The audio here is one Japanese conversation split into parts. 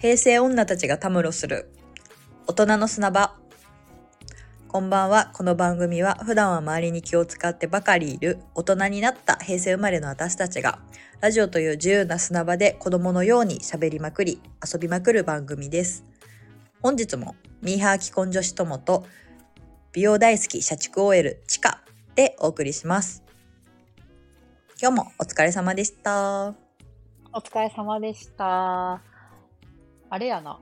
平成女たちがたむろする大人の砂場。こんばんは。この番組は普段は周りに気を使ってばかりいる大人になった平成生まれの私たちがラジオという自由な砂場で子供のように喋りまくり遊びまくる番組です。本日もミーハー既婚女子友と美容大好き社畜 OL チカでお送りします。今日もお疲れ様でした。お疲れ様でした。あれやな。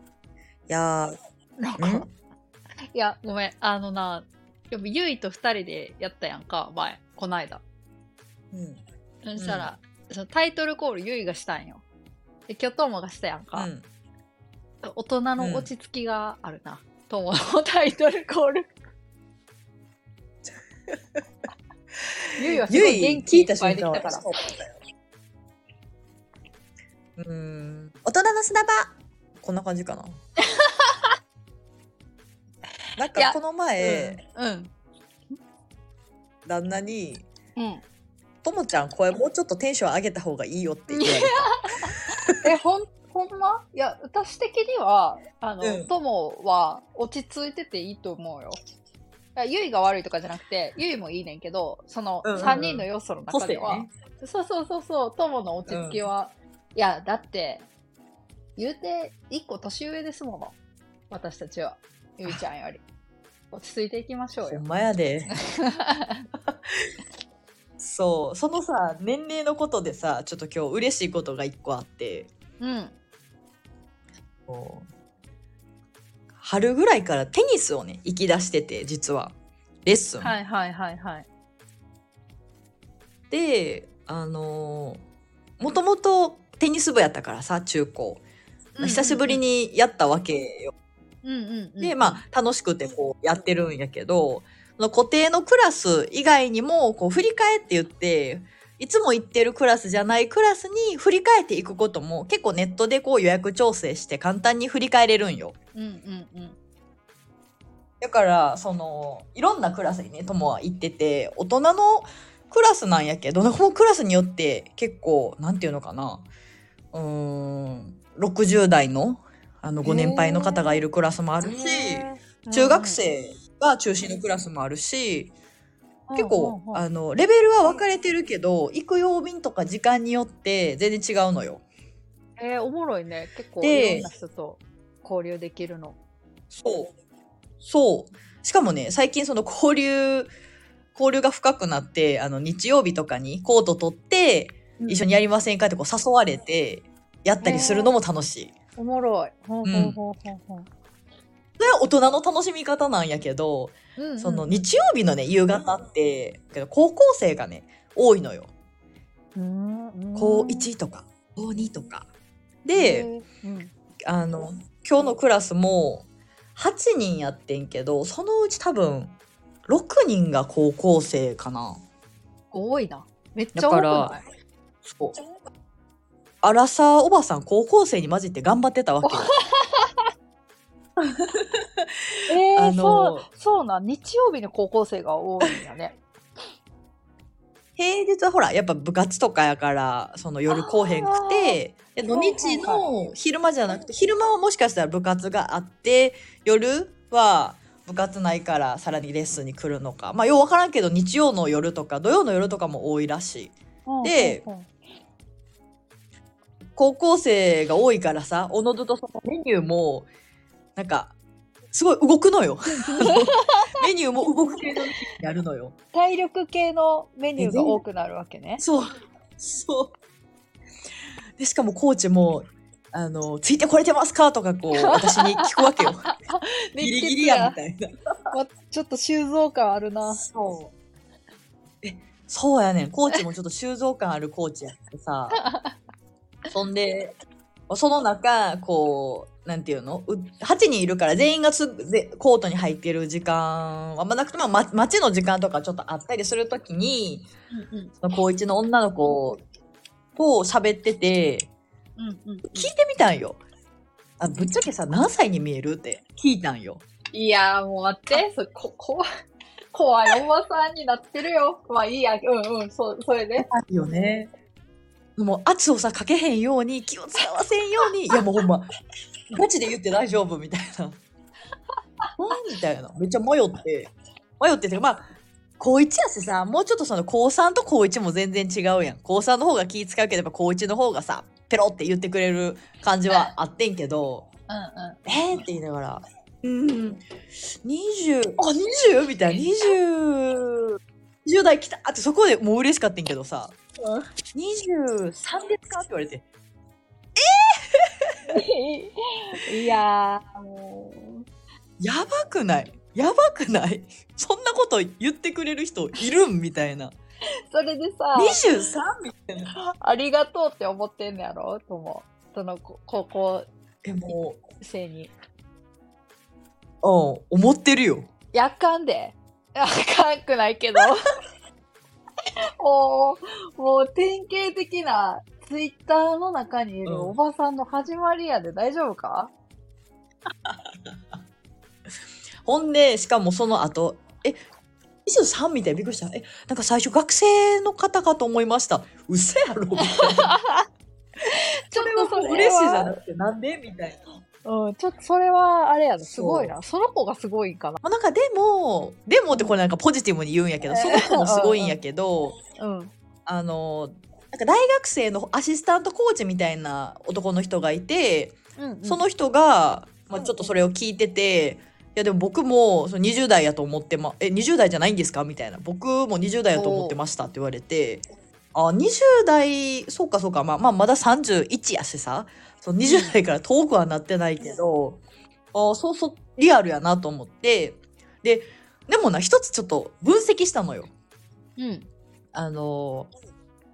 いやなんーん？か、いや、ごめん。あのな、やっぱゆいと二人でやったやんか、前、こないだ。うんそしたら、そのタイトルコールゆいがしたんよ。で、今日トモがしたやんか。うん大人の落ち着きがあるな。トモのタイトルコール。ゆいはすごゆいい元聞いた気いっぱいできたから。うーん大人の砂場こんな感じかな。なんかこの前、うん。旦那にうん。「ともちゃん声もうちょっとテンション上げた方がいいよ」って言われた。え、ほん、ほんま？いや、私的には、あの、うん。友は落ち着いてていいと思うよ。ゆいが悪いとかじゃなくて、ゆいもいいねんけど、そのうんうんうん。3人の要素の中では、ね。そうそうそうそう、友の落ち着きは、いや、だって、言うて1個年上ですもの。私たちは。ゆいちゃんより。落ち着いていきましょうよほん。まやで そうそのさ年齢のことでさちょっと今日嬉しいことが一個あってうん。春ぐらいからテニスをね行き出してて実はレッスン、はいはいはいはい。であのもともとテニス部やったからさ中高、久しぶりにやったわけよ。うんうんうん。でまあ楽しくてこうやってるんやけど固定のクラス以外にもこう振り返って言っていつも行ってるクラスじゃないクラスに振り返っていくことも結構ネットでこう予約調整して簡単に振り返れるんよ。うんうんうん。だからそのいろんなクラスにね友は行ってて大人のクラスなんやけどこのクラスによって結構なんていうのかなうーん60代のあのご年配の方がいるクラスもあるし中学生が中心のクラスもあるし結構あのレベルは分かれてるけど行く曜日とか時間によって全然違うのよ。えー、おもろいね。結構でいろんな人と交流できるの。そう。そう。しかもね、最近その交流、交流が深くなって、あの、日曜日とかにコート取って、一緒にやりませんかってこう誘われて、やったりするのも楽しい。おもろい。ほんほんほんほんほん。それは大人の楽しみ方なんやけど、うんうんその日曜日のね、夕方って、けど高校生がね、多いのよ。うんうん高1とか、高2とか。で、うんあの、今日のクラスも8人やってんけど、そのうち多分6人が高校生かな。多いな。めっちゃ多くだからそう。アラサーおばさん高校生に混じって頑張ってたわけよ。えー、あのそう、そうなん。日曜日の高校生が多いんやね。平日はほらやっぱ部活とかやからその夜来おへんくてで土日の昼間じゃなくて昼間はもしかしたら部活があって夜は部活ないからさらにレッスンに来るのかまあよう分からんけど日曜の夜とか土曜の夜とかも多いらしい。で高校生が多いからさおのずとそのメニューもなんかすごい動くのよ。メニューも動く系のメニューになるのよ。体力系のメニューが多くなるわけね。そう。そう。で、しかもコーチも、あの、ついてこれてますかとかこう、私に聞くわけよ。ギリギリやみたいな。わちょっと収蔵感あるな。そう。え、そうやねん。コーチもちょっと収蔵感あるコーチやってさ。そんで、その中、こう、なんていうの？う ?8 人いるから全員がすぐでコートに入ってる時間は、まあ、なくても、ま、待ちの時間とかちょっとあったりするときに、うんうんその高一の女の子と喋ってて、うんうん聞いてみたんよ。あ、ぶっちゃけさ、何歳に見える？って聞いたんよ。いやーもう待って、そこ、こ、怖いおばさんになってるよ。まあいいや、うんうん、そう、それで。いよね。もう圧をさ、かけへんように、気を使わせんように、いやもうほんま、ガチで言って大丈夫みたいな。うんみたいな。めっちゃ迷って。迷ってて、まあ、高1やしさ、もうちょっとその高3と高1も全然違うやん。高3の方が気使うけど、やっぱ高1の方がさ、ペロって言ってくれる感じはあってんけど、うんうん。えーって言いながら、うん、20、あ、20? みたいな、20、20代来たってそこでもう嬉しかったんけどさ、23ですか？って言われて、いやー、もやばくない？やばくない？そんなこと言ってくれる人いるん？みたいな。う、それでさ、23? みたいな。ありがとうって思ってんのやろ？と思う。そのこ高校生に。う、うん、思ってるよ。やかんで。あかんくないけど。もう、もう典型的なツイッターの中にいるうんおばさんの始まりやで大丈夫か、ほんで、しかもその後、え、23みたいなびっくりした。え、なんか最初学生の方かと思いました。嘘やろみたいな。ち ょそれはっとそれは嬉しいじゃなくて、なんでみたいな。うん、ちょっとそれはあれやな、すごいな。その子がすごいんかな。まあ、なんかでも、でもってこれなんかポジティブに言うんやけど、その子もすごいんやけど、うん。あの、なんか大学生のアシスタントコーチみたいな男の人がいて、うん、うん。その人が、まあ、ちょっとそれを聞いてて、いやでも僕もその20代やと思ってま、え、20代じゃないんですか？みたいな。僕も20代やと思ってましたって言われて、あ、20代、そうかそうか、まあ、まあ、まだ31やしさ、その20代から遠くはなってないけど、あそうそう、リアルやなと思って、で、でもな、一つちょっと分析したのよ。うん。あの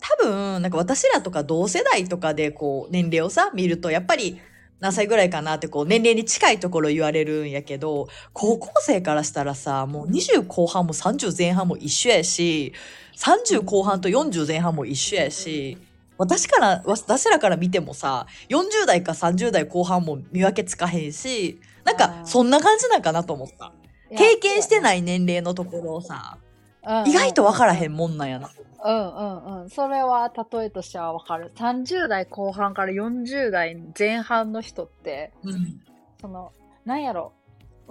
多分なんか私らとか同世代とかでこう年齢をさ見るとやっぱり何歳ぐらいかなってこう年齢に近いところ言われるんやけど高校生からしたらさもう20後半も30前半も一緒やし30後半と40前半も一緒やし私から私らから見てもさ40代か30代後半も見分けつかへんしなんかそんな感じなんかなと思った経験していない年齢のところをさや。意外と分からへん。んもんなんやなうんうんうん。それは例えとしてはわかる。30代後半から40代前半の人って、うんその、なんやろ。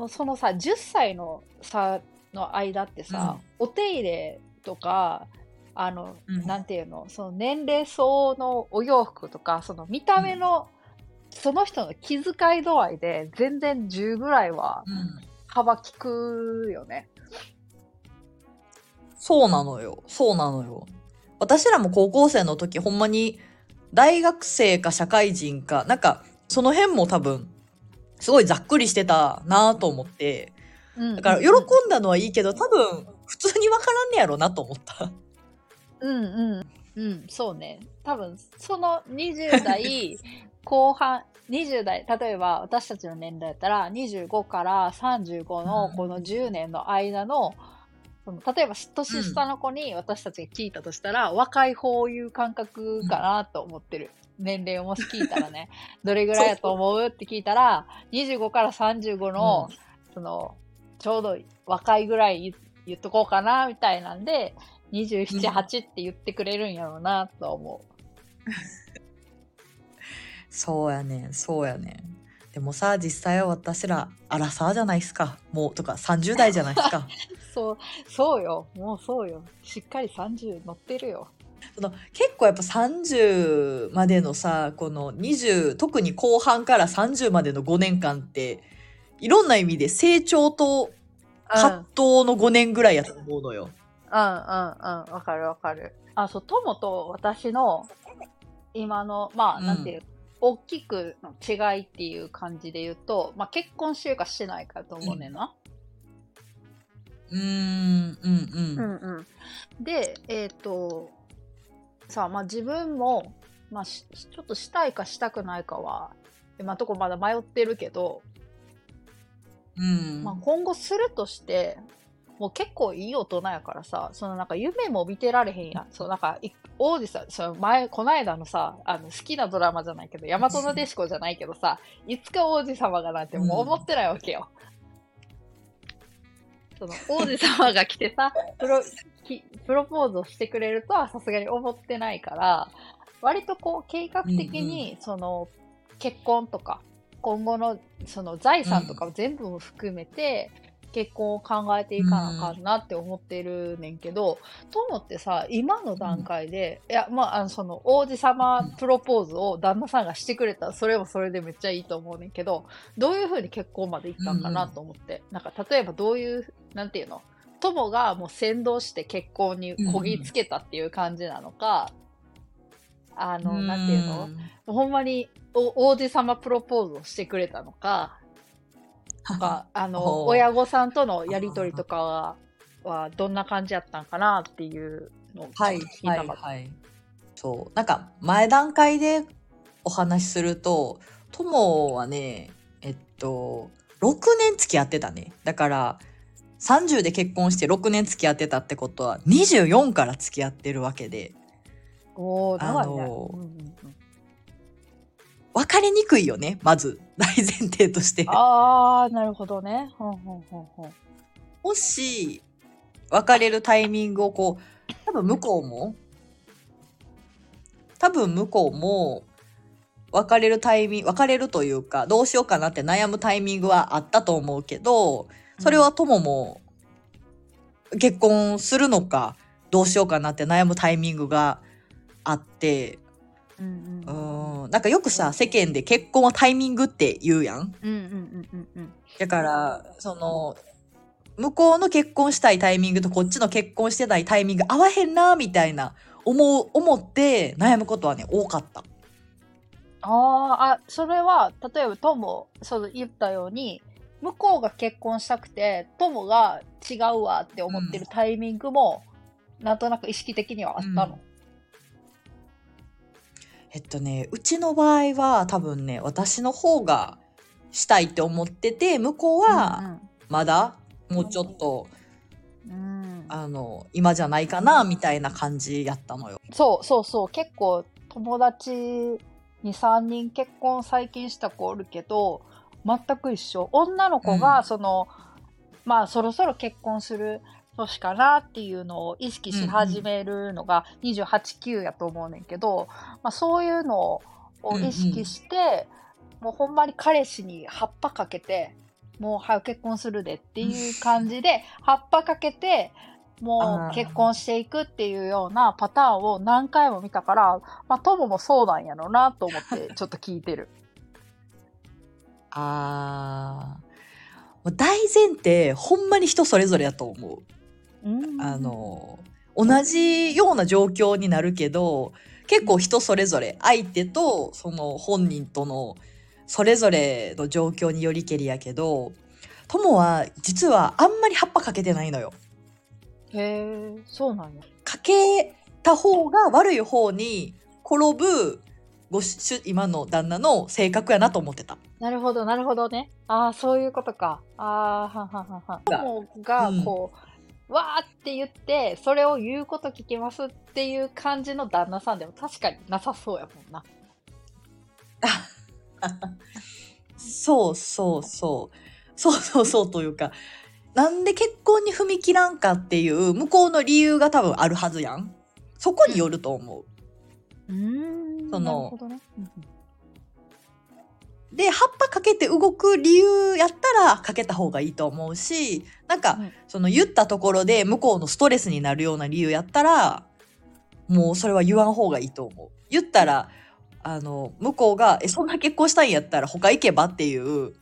そのさ、10歳の差の間ってさ、お手入れとか、あの、うんなんていうの、その年齢層のお洋服とか、その見た目の、その人の気遣い度合いで全然10ぐらいはうん幅利くよね。そうなのよ。そうなのよ。私らも高校生の時、ほんまに大学生か社会人か、なんかその辺も多分、すごいざっくりしてたなと思って。だから喜んだのはいいけど、多分普通にわからんねやろなと思った。うんうん。うん、そうね。多分、その20代 後半、20代、例えば私たちの年代だったら、25から35のこの10年の間の、その例えば年下の子に私たちが聞いたとしたら、若い方いう感覚かなと思ってる。年齢をもし聞いたらね、どれぐらいやと思うって聞いたら、25から35の、その、ちょうど若いぐらい言言っとこうかな、みたいなんで、27、うん8って言ってくれるんやろうな、と 思そうやねん、そうやねん。でもさ、実際は私ら、アラサーじゃないっすか。もう、とか30代じゃないっすか。う。そう、そうよ。もうそうよ。しっかり30乗ってるよ。その結構やっぱ30までのさこの20特に後半から30までの5年間っていろんな意味で成長と葛藤の5年ぐらいやと思うのよ。うんうんうん。わかるわかる。あ、そう、友と私の今の、まあ、うんなんていう、大きくの違いっていう感じで言うと、まあ、結婚してるかしてないかと思うねんな。うーんうんうんうんうん、で、えっ、と、さあ、まあ自分も、まあしちょっとしたいかしたくないかは、今のところまだ迷ってるけど、うんまあ今後するとして、もう結構いい大人やからさ、そのなんか夢も見てられへんやん。そうなんか、い王子さん、その前、こないだのさ、あの好きなドラマじゃないけど、大和なでしこじゃないけどさ、いつか王子様がなんてもう思ってないわけよ。その王子様が来てさ、プロ、きプロポーズをしてくれるとはさすがに思ってないから、割とこう計画的に、その、結婚とか、今後のその財産とかを全部含めて、結婚を考えていかなあかんなって思ってるねんけど、ともってさ、今の段階で、いや、まあ、あの、その、王子様プロポーズを旦那さんがしてくれたら、それもそれでめっちゃいいと思うねんけど、どういうふうに結婚までいったんかなと思って、なんか、例えばどういう、なんていうの？友がもう先導して結婚にこぎつけたっていう感じなのか、あの、なんていうの？ほんまにお王子様プロポーズをしてくれたのか、とか、あほの、う親御さんとのやりとりとかは、はどんな感じやったんかなっていうのを聞きはたかった。いはい。そう。なんか前段階でお話しすると、友はね、えっと、6年付き合ってたね。だから、30で結婚して6年付き合ってたってことは、24から付き合ってるわけで、おー、長いね。あのうんうんうん別れにくいよね、まず。大前提として。あー、なるほどね。ほんほんほんほん。もし、別れるタイミングをこう、多分向こうも、多分向こうも、別れるタイミング、別れるというか、どうしようかなって悩むタイミングはあったと思うけど、それは友も、結婚するのか、どうしようかなって悩むタイミングがあって、うんううんん、なんかよくさ、世間で結婚はタイミングって言うやん。うんうんうんうんうん。だから、その、向こうの結婚したいタイミングとこっちの結婚してないタイミング合わへんな、みたいな、思う、思って悩むことはね、多かった。あーあ、それは、例えば、友、その言ったように、向こうが結婚したくて、友が違うわって思ってるタイミングも、なんとなく意識的にはあったの。えっとね、うちの場合は多分ね、私の方がしたいって思ってて、向こうはまだもうちょっと、うんうん、うんあの、今じゃないかな、みたいな感じやったのよ。そうそうそう、結構友達2、3人結婚最近した子おるけど、全く一緒。女の子うが、んその、まあそろそろ結婚する年かなっていうのを意識し始めるのが28、9やと思うねんけど、まあそういうのを意識して、もうほんまに彼氏に葉っぱかけて、もう早く結婚するでっていう感じで、葉っぱかけて、もう結婚していくっていうようなパターンを何回も見たから、まあ、友もそうなんやろうなと思ってちょっと聞いてる。あー。大前提、ほんまに人それぞれやと思う。うんあの同じような状況になるけど結構人それぞれ相手とその本人とのそれぞれの状況によりけりやけど友は実はあんまり葉っぱかけてないのよ。へえ、そうなんや。かけた方が悪い方に転ぶごし今の旦那の性格やなと思ってた。なるほど、なるほどね。ああ、そういうことか。ああ、はんはんはんはん。友がうんこう、わーって言って、それを言うこと聞きますっていう感じの旦那さんでも確かになさそうやもんな。そうそうそう。そうそうそうというか、なんで結婚に踏み切らんかっていう向こうの理由が多分あるはずやん。そこによると思う。うーん。そのなるほどね。うんうんで、葉っぱかけて動く理由やったらかけた方がいいと思うし、なんか、うんその言ったところで向こうのストレスになるような理由やったら、もうそれは言わん方がいいと思う。言ったら、あの、向こうが、え、そんな結婚したいんやったら他行けばっていう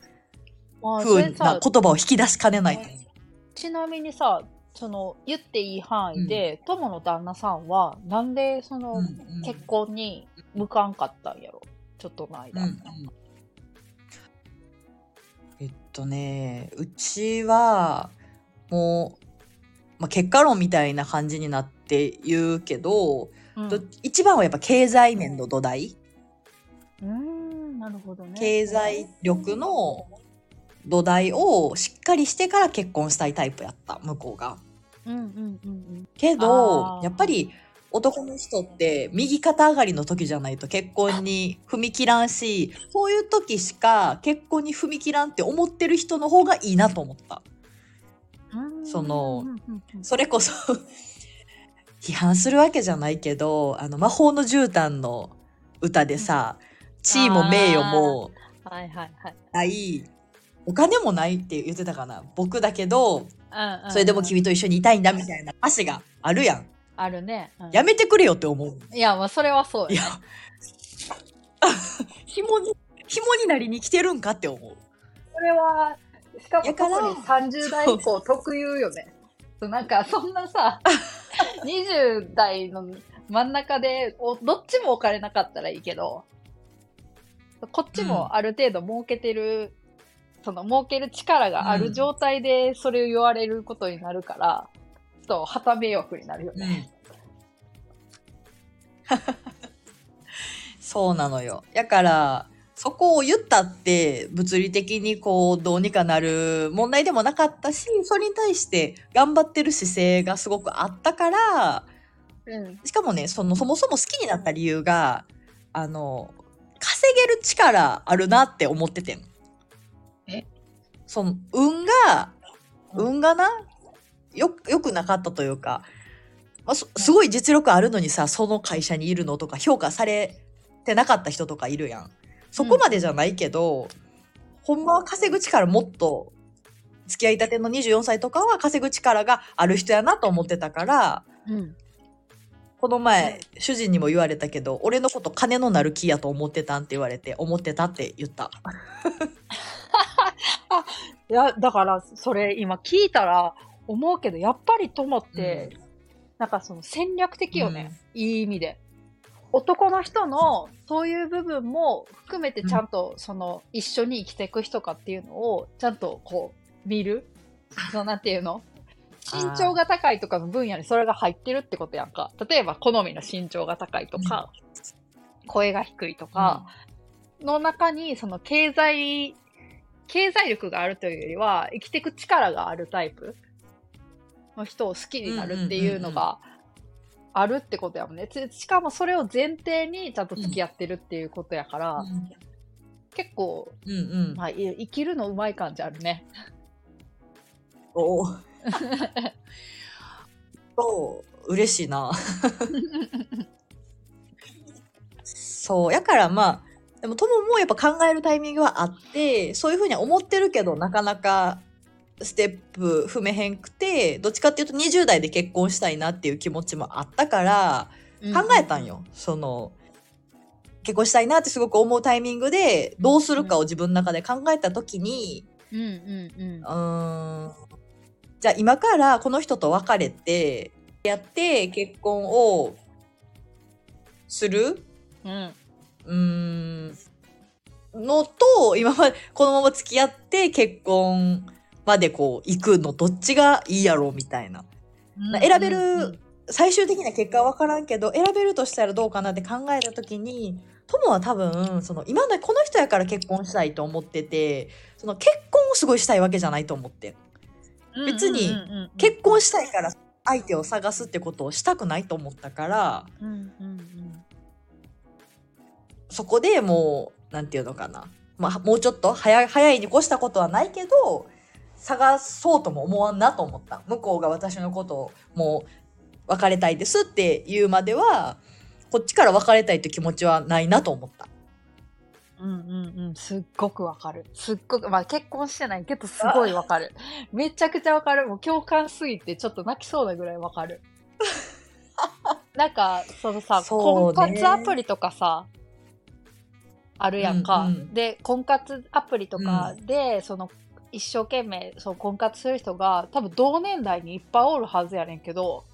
あーそ風な言葉を引き出しかねない。ちなみにさ、その言っていい範囲で、友の旦那さんはなんでその、うんうん結婚に向かんかったんやろ？ちょっとの間。うんうんとねうちはもう、まあ、結果論みたいな感じになって言うけど、うんど一番はやっぱ経済面の土台うーん、なるほどね。経済力の土台をしっかりしてから結婚したいタイプやった向こうが。うんうんうんうん。けどやっぱり男の人って右肩上がりの時じゃないと結婚に踏み切らんしそういう時しか結婚に踏み切らんって思ってる人の方がいいなと思った。そのそれこそ批判するわけじゃないけどあの魔法の絨毯の歌でさ地位も名誉もはいはいはい。ない、お金もないって言ってたかな。僕だけど、うん。それでも君と一緒にいたいん。だみたいな歌詞があるやん。あるね。うんやめてくれよって思う。いや、まあそれはそういや 紐に、紐になりに来てるんかって思う。それは、しかもに30代以降特有よね。なんかそんなさ、20代の真ん中でおどっちもお金なかったらいいけど、こっちもある程度儲けてる、その儲ける力がある状態でそれを言われることになるから、ちょっと旗迷惑になるよね。そうなのよ。だから、そこを言ったって物理的にこうどうにかなる問題でもなかったし、それに対して頑張ってる姿勢がすごくあったから、うん。しかもね、そのそもそも好きになった理由が、あの、稼げる力あるなって思っててん。え？その、運が、うん運がな、よ、良くなかったというか、まあ、そすごい実力あるのにさ、その会社にいるのとか評価されてなかった人とかいるやん。そこまでじゃないけど、ほんまは稼ぐ力もっと、付き合いたての24歳とかは稼ぐ力がある人やなと思ってたから、うん。この前、主人にも言われたけど、俺のこと金のなる木やと思ってたんって言われて、思ってたって言った。いや、だから、それ今聞いたら思うけど、やっぱり友って、なんかその戦略的よね。いい意味で。男の人のそういう部分も含めてちゃんとその一緒に生きていく人かっていうのをちゃんとこう見る。そのなんていうの？身長が高いとかの分野にそれが入ってるってことやんか。例えば好みの身長が高いとか、声が低いとか、の中にその経済、経済力があるというよりは生きていく力があるタイプの人を好きになるっていうのがあるってことやもんね。つしかもそれを前提にちゃんと付き合ってるっていうことやから、うん結構、うんうん。まあ、い生きるのうまい感じあるね。お お。そう、嬉しいな。そう、やからまあ、でも友もやっぱ考えるタイミングはあって、そういうふうには思ってるけど、なかなかステップ踏めへんくて、どっちかっていうと20代で結婚したいなっていう気持ちもあったから、考えたんよ。その、結婚したいなってすごく思うタイミングで、どうするかを自分の中で考えたときに、うんうんうんう。ーんじゃあ今からこの人と別れてやって結婚をする？うん。うーんのと今までこのまま付き合って結婚までこう行くのどっちがいいやろうみたいな。選べる最終的な結果は分からんけど選べるとしたらどうかなって考えた時に友は多分その今のこの人やから結婚したいと思っててその結婚をすごいしたいわけじゃないと思って別にうんうんうんうん。結婚したいから相手を探すってことをしたくないと思ったからうんうんうん。そこでもうなんていうのかな、まあ、もうちょっと早い早いに越したことはないけど探そうとも思わんなと思った向こうが私のことをもう別れたいですって言うまではこっちから別れたいって気持ちはないなと思った。うんうんうん、すっごくわかる。すっごく、まあ結婚してないけどすごいわかる。めちゃくちゃわかる。もう共感すぎてちょっと泣きそうなぐらいわかる。なんか、そのさ、婚活アプリとかさ、あるやんか。うんうんで、婚活アプリとかで、その、一生懸命、そう、婚活する人が、多分同年代にいっぱいおるはずやねんけど、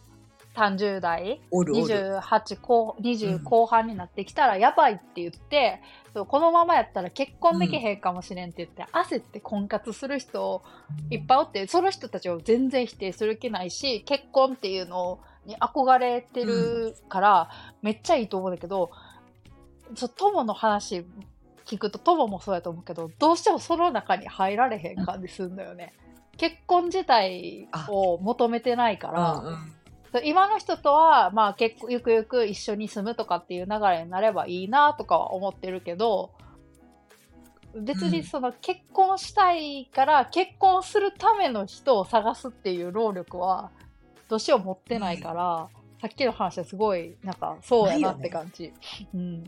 30代おるおる。28後うん20後半になってきたらやばいって言って、そうこのままやったら結婚できへんかもしれんって言って、焦って婚活する人いっぱいおってその人たちを全然否定する気ないし結婚っていうのに憧れてるから、めっちゃいいと思うんだけどそう友の話聞くと友もそうやと思うけどどうしてもその中に入られへん感じするんだよね。結婚自体を求めてないから、うんうん今の人とは、まあ結構ゆくゆく一緒に住むとかっていう流れになればいいなとかは思ってるけど、別にその結婚したいから結婚するための人を探すっていう労力はどうしよう持ってないから、さっきの話はすごいなんかそうやなって感じ。うん。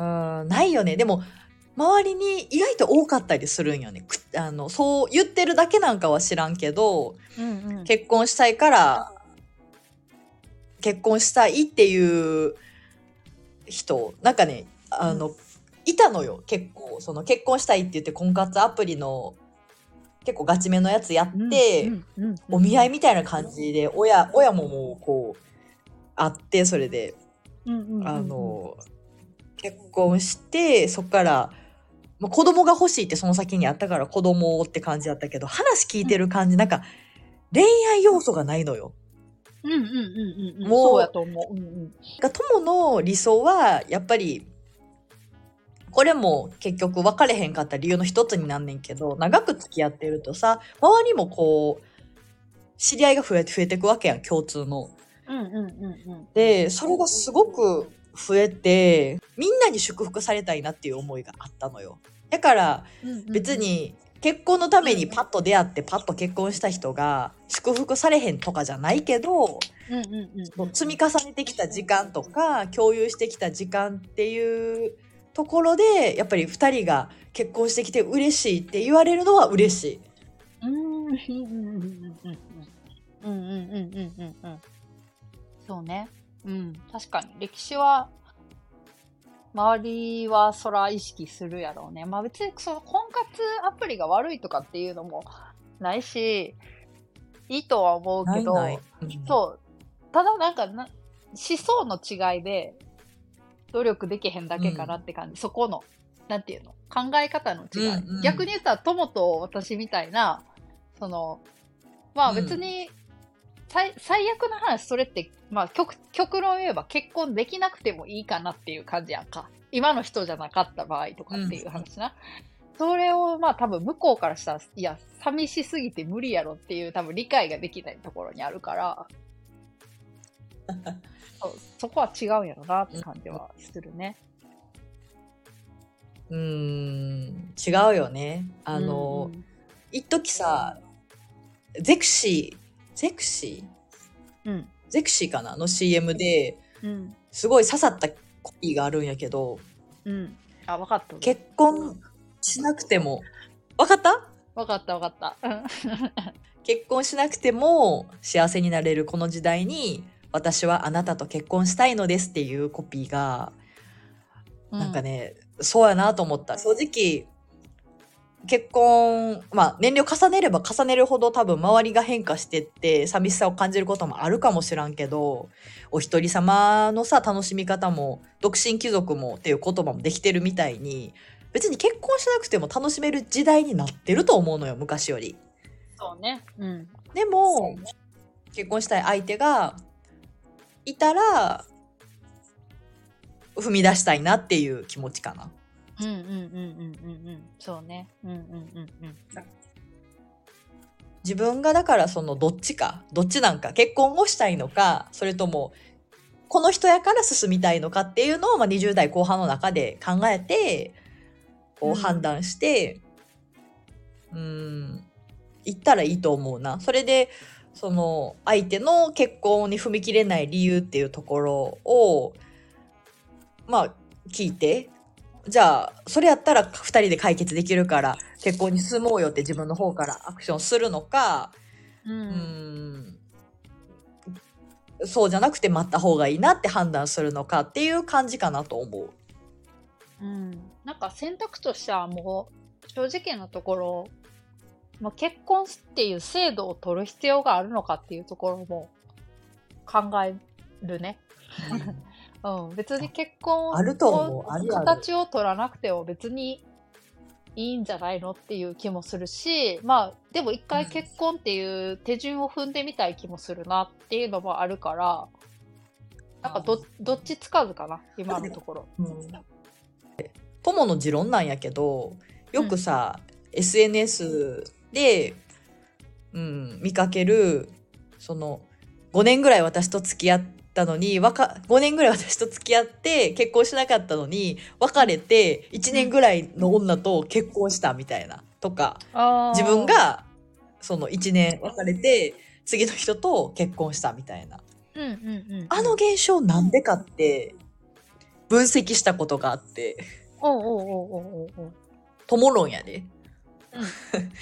うんないよね。でも周りに意外と多かったりするんよね。くあのそう言ってるだけなんかは知らんけどうんうん。結婚したいから結婚したいっていう人なんかねあの、いたのよ。結構その結婚したいって言って婚活アプリの結構ガチめのやつやって、うんうんうんお見合いみたいな感じで親親ももうこう会ってそれで。うんうんうんうん。あの結婚してそっから、まあ、子供が欲しいってその先にあったから子供って感じだったけど話聞いてる感じなんか恋愛要素がないのよ。うんうんうんうんうん。もうそうやと思う。うんうん。が友の理想はやっぱりこれも結局別れへんかった理由の一つになんねんけど長く付き合ってるとさ周りもこう知り合いが増えて増えていくわけやん共通の。うんうんうんうん。でそれがすごく増えてみんなに祝福されたいなっていう思いがあったのよ。だから別に結婚のためにパッと出会ってパッと結婚した人が祝福されへんとかじゃないけど、積み重ねてきた時間とか共有してきた時間っていうところでやっぱり2人が結婚してきて嬉しいって言われるのは嬉しい。うん。うんうんうんうんうんそうね。うん。確かに。歴史は周りはそら意識するやろうね。まあ別にその婚活アプリが悪いとかっていうのもないしいいとは思うけどないない。うん。そう。ただなんかな思想の違いで努力できへんだけかなって感じ、そこのなんていうの？考え方の違い、うんうん。逆に言ったら友と私みたいなそのまあうん。別に、最最悪な話それってまあ極極論言えば結婚できなくてもいいかなっていう感じやんか。今の人じゃなかった場合とかっていう話な、それをまあ多分向こうからしたらいや寂しすぎて無理やろっていう多分理解ができないところにあるから。そうそこは違うんやろなって感じはするね。うーん。違うよね。あの、うん。一時さゼクシーゼクシー？うん。ゼクシーかな？の CM でうん。すごい刺さったコピーがあるんやけどうん。あ分かった。結婚しなくても。わかった？分かった分かった。うん。結婚しなくても幸せになれるこの時代に私はあなたと結婚したいのですっていうコピーがなんかね、そうやなと思った。正直結婚まあ年齢を重ねれば重ねるほど多分周りが変化してって寂しさを感じることもあるかもしらんけどお一人様のさ楽しみ方も独身貴族もっていう言葉もできてるみたいに別に結婚しなくても楽しめる時代になってると思うのよ昔より。そうね。うん。でも結婚したい相手がいたら踏み出したいなっていう気持ちかな。うんうんうんうんうんうん。そうね。うんうんうんうん。自分がだからそのどっちかどっちなんか結婚をしたいのかそれともこの人やから進みたいのかっていうのを、まあ、20代後半の中で考えてこう判断してうん行ったらいいと思うな。それでその相手の結婚に踏み切れない理由っていうところをまあ聞いてじゃあそれやったら2人で解決できるから結婚に進もうよって自分の方からアクションするのかう。うんんそうじゃなくて待った方がいいなって判断するのかっていう感じかなと思う。うん。なんか選択としてはもう、正直なところ、まあ、結婚っていう制度を取る必要があるのかっていうところも考えるね。うん。別に結婚あると思う。あるある。形を取らなくても別にいいんじゃないのっていう気もするし、まあ、でも一回結婚っていう手順を踏んでみたい気もするなっていうのもあるから、なんかどどっちつかずかな、今のところ。うん。友の持論なんやけどよくさ、SNS で、うん、見かけるその5年ぐらい私と付き合ったのにわか5年ぐらい私と付き合って結婚しなかったのに別れて1年ぐらいの女と結婚したみたいなとか自分、がその1年別れて次の人と結婚したみたいなうんうんうん、あの現象なんでかって分析したことがあって、おうおうおうお。トモ論やで。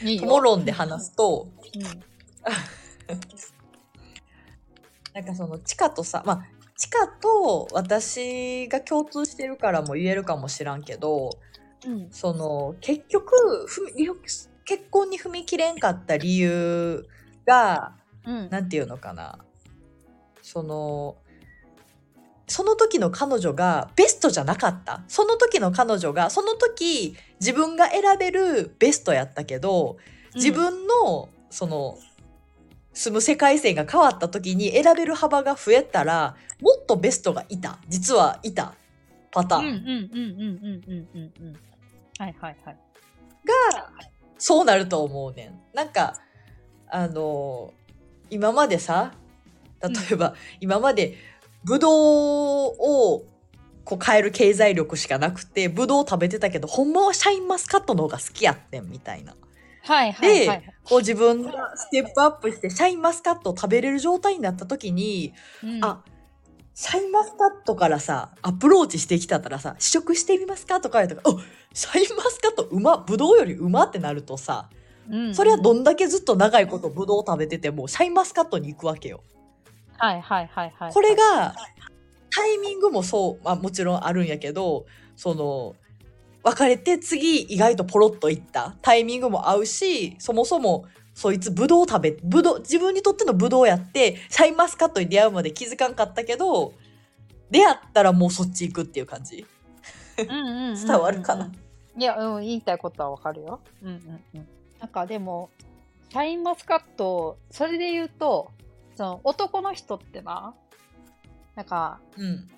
いいよ。トモ論で話すと、うん なんかその地下とさ、まあ、地下と私が共通してるからも言えるかもしらんけど、うん。その結局結婚に踏み切れんかった理由がうん。なんていうのかなそのその時の彼女がベストじゃなかったその時の彼女がその時自分が選べるベストやったけど自分のその住む世界線が変わった時に選べる幅が増えたらもっとベストがいた実はいたパターン。がそうなると思うねん。なんかあの、今までさ例えば、うん、今までブドウをこう変える経済力しかなくてブドウ食べてたけどほんまはシャインマスカットの方が好きやってんみたいな。はいはいはい。こう自分がステップアップしてシャインマスカットを食べれる状態になった時に、うんあシャインマスカットからさアプローチしてきたらさ試食してみますかとか言うとか「おシャインマスカットうまブドウよりうま」ってなるとさうんそれはどんだけずっと長いことブドウ食べててもシャインマスカットに行くわけよ。はいはいはいはい。これがタイミングもそう、まあ、もちろんあるんやけどその別れて次意外とポロッといった。タイミングも合うしそもそもそいつブドウ食べブドウ自分にとってのブドウやってシャインマスカットに出会うまで気づかんかったけど出会ったらもうそっち行くっていう感じ。伝わるかな、いや、うん、言いたいことはわかるよ。うんうんうん。なんかでも、シャインマスカット、それで言うと、その男の人ってな、なんか、うん、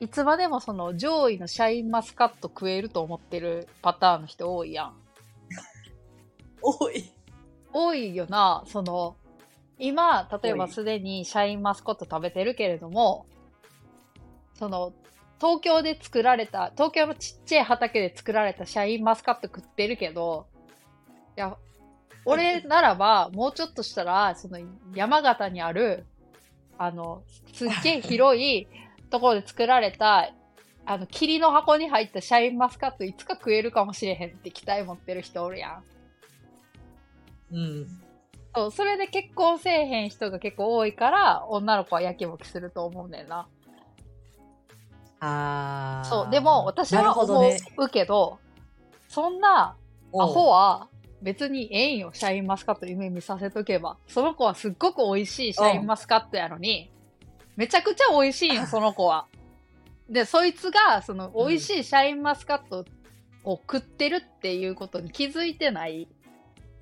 いつまでもその上位のシャインマスカット食えると思ってるパターンの人多いやん。多い多いよな、その、今、例えばすでにシャインマスカット食べてるけれども、その、東京で作られた、東京のちっちゃい畑で作られたシャインマスカット食ってるけど、いや、俺ならば、もうちょっとしたら、その山形にある、あの、すっげえ広いところで作られた、あの、霧の箱に入ったシャインマスカットいつか食えるかもしれへんって期待持ってる人おるやん。うんそう、それで結婚せえへん人が結構多いから、女の子はやきもきすると思うねんな。あーそう、でも私は思うけど、そんなアホは別にええんよ、シャインマスカット夢見させとけば。その子はすっごく美味しいシャインマスカットやのに、めちゃくちゃ美味しいんよ、その子は。で、そいつが、その美味しいシャインマスカットを食ってるっていうことに気づいてない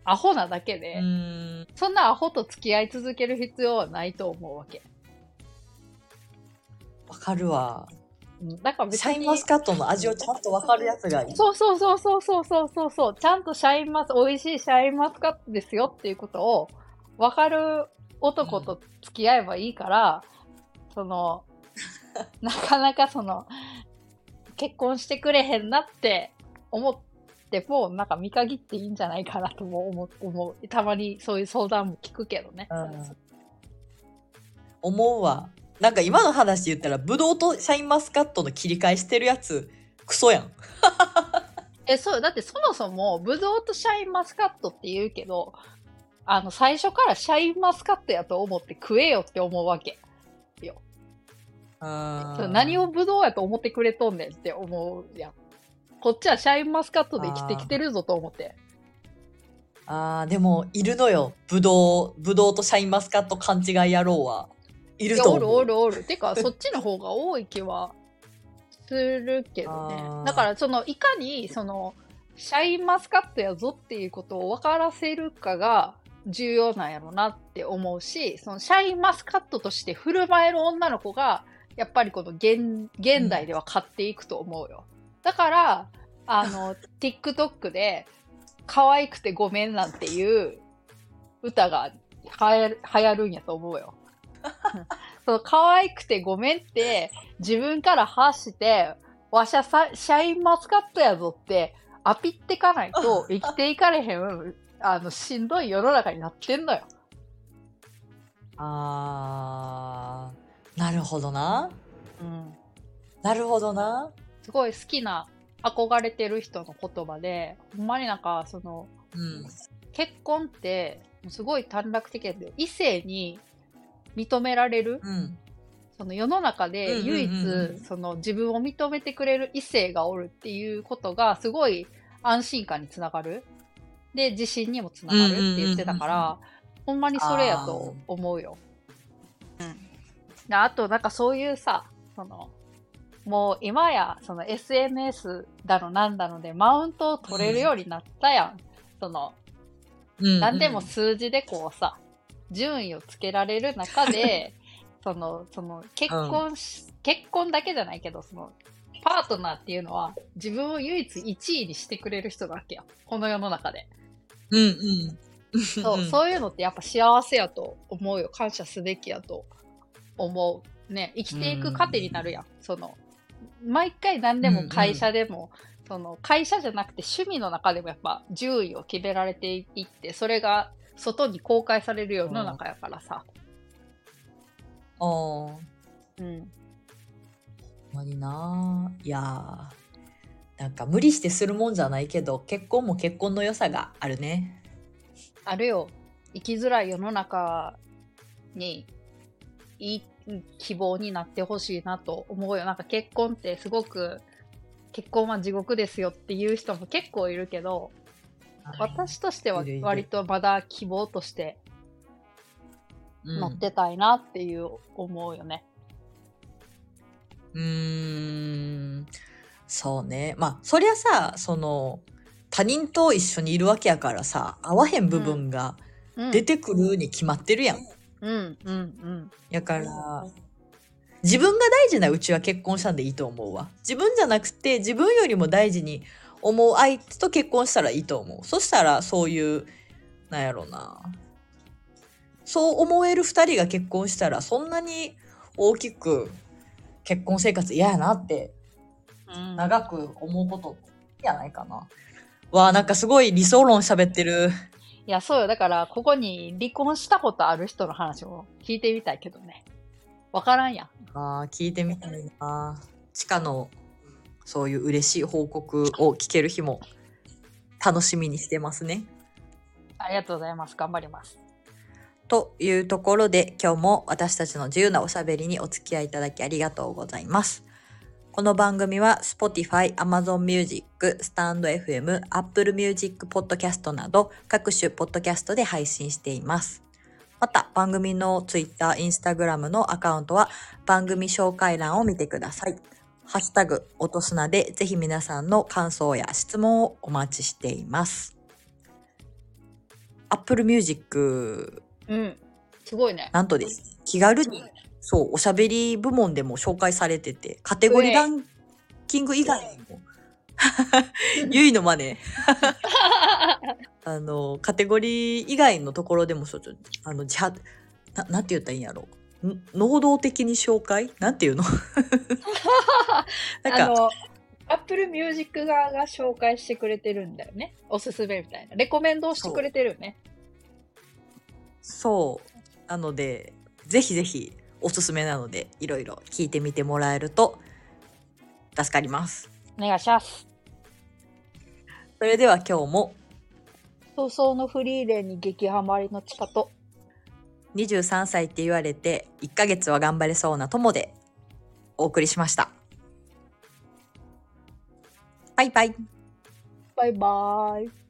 アホなだけで、そんなアホと付き合い続ける必要はないと思うわけ。わかるわうんだから別に。シャインマスカットの味をちゃんとわかるやつがいいそうそうそうそうそうそうそうそう。ちゃんとシャインマス、美味しいシャインマスカットですよっていうことを分かる男と付き合えばいいから、その、なかなかその、結婚してくれへんなって思っても、なんか見限っていいんじゃないかなとも思う。思うたまにそういう相談も聞くけどね。うん思うわなんか今の話で言ったらブドウとシャインマスカットの切り替えしてるやつクソやん え、そう、だってそもそも、ブドウとシャインマスカットって言うけど、あの、最初からシャインマスカットやと思って食えよって思うわけ。そう何をブドウやと思ってくれとんねんって思うやん。こっちはシャインマスカットで生きてきてるぞと思って。あーでもいるのよブドウブドウとシャインマスカット勘違い野郎はいると思うおるおるおる。てか、そっちの方が多い気はするけどねだから、その、いかに、その、シャインマスカットやぞっていうことを分からせるかが重要なんやろなって思うし、その、シャインマスカットとして振る舞える女の子が、やっぱりこの現、現代では買っていくと思うよ。だから、あの、TikTok で、可愛くてごめんなんていう歌が流行る流行るんやと思うよ。その可愛くてごめんって自分から発して、わしゃさシャインマスカットやぞってアピってかないと 生きていかれへん、あの、しんどい世の中になってんのよ。あーなるほどなうん。なるほどな。すごい好きな、憧れてる人の言葉で、ほんまになんか、その、うん。結婚って、すごい短絡的やけど、異性に認められる、うん。その世の中で唯一、その自分を認めてくれる異性がおるっていうことが、すごい安心感につながる。で、自信にもつながるって言ってたから、ほんまにそれやと思うよ。うん。であと、なんかそういうさ、その、もう今や、その SNS だのなんだので、マウントを取れるようになったやん。その、うん何でも数字でこうさ、順位をつけられる中で、その、その、結婚し、結婚だけじゃないけど、その、パートナーっていうのは、自分を唯一1位にしてくれる人だわけよ。この世の中で。うんうん。そう、そういうのってやっぱ幸せやと思うよ。感謝すべきやと思う。ね、生きていく糧になるやん。その、毎回何でも会社でも、その、会社じゃなくて趣味の中でもやっぱ順位を決められていって、それが外に公開される世の中やからさ。おー。うん。ほんまにないやーなんか無理してするもんじゃないけど結婚も結婚の良さがあるねあるよ。生きづらい世の中に、いい希望になってほしいなと思うよ。なんか結婚ってすごく、結婚は地獄ですよっていう人も結構いるけど、私としては割とまだ希望としてうん乗ってたいなっていう思うよね。うーん。そうね。まあそりゃさその他人と一緒にいるわけやからさ合わへん部分がうん。出てくるに決まってるやん、うん、うん、うん。やから自分が大事なうちは結婚したんでいいと思うわ自分じゃなくて自分よりも大事に思う相手と結婚したらいいと思うそしたらそういうなんやろなそう思える二人が結婚したらそんなに大きく結婚生活嫌やなってうん、長く思うことやないかな。わあなんかすごい理想論喋ってる。いや、そうよ。だから、ここに離婚したことある人の話を聞いてみたいけどね。わからんやん。あー聞いてみたいな。地下のそういう嬉しい報告を聞ける日も楽しみにしてますね。ありがとうございます。頑張ります。というところで今日も私たちの自由なおしゃべりにお付き合いいただきありがとうございます。この番組は Spotify、Amazon Music、StandFM、Apple Music Podcast など各種ポッドキャストで配信しています。また番組の Twitter、Instagram のアカウントは番組紹介欄を見てください。ハッシュタグ、おとすなでぜひ皆さんの感想や質問をお待ちしています。Apple Music うん。すごいね。なんとです。気軽に、そう、おしゃべり部門でも紹介されてて、カテゴリーランキング以外にも、ゆいのマネ、あの、カテゴリー以外のところでも、ちょっと、あの、自発、ななんて言ったらいいんやろう。ん能動的に紹介？なんていうの？なんか、あの、Apple Music 側が紹介してくれてるんだよね。おすすめみたいな。レコメンドをしてくれてるよね。そう。なので、ぜひぜひおすすめなので、いろいろ聞いてみてもらえると助かります。お願いします。それでは今日も早々のフリーレンに激ハマりのチカと、23歳って言われて1ヶ月は頑張れそうな友でお送りしました。バイバイ。バイバーイ。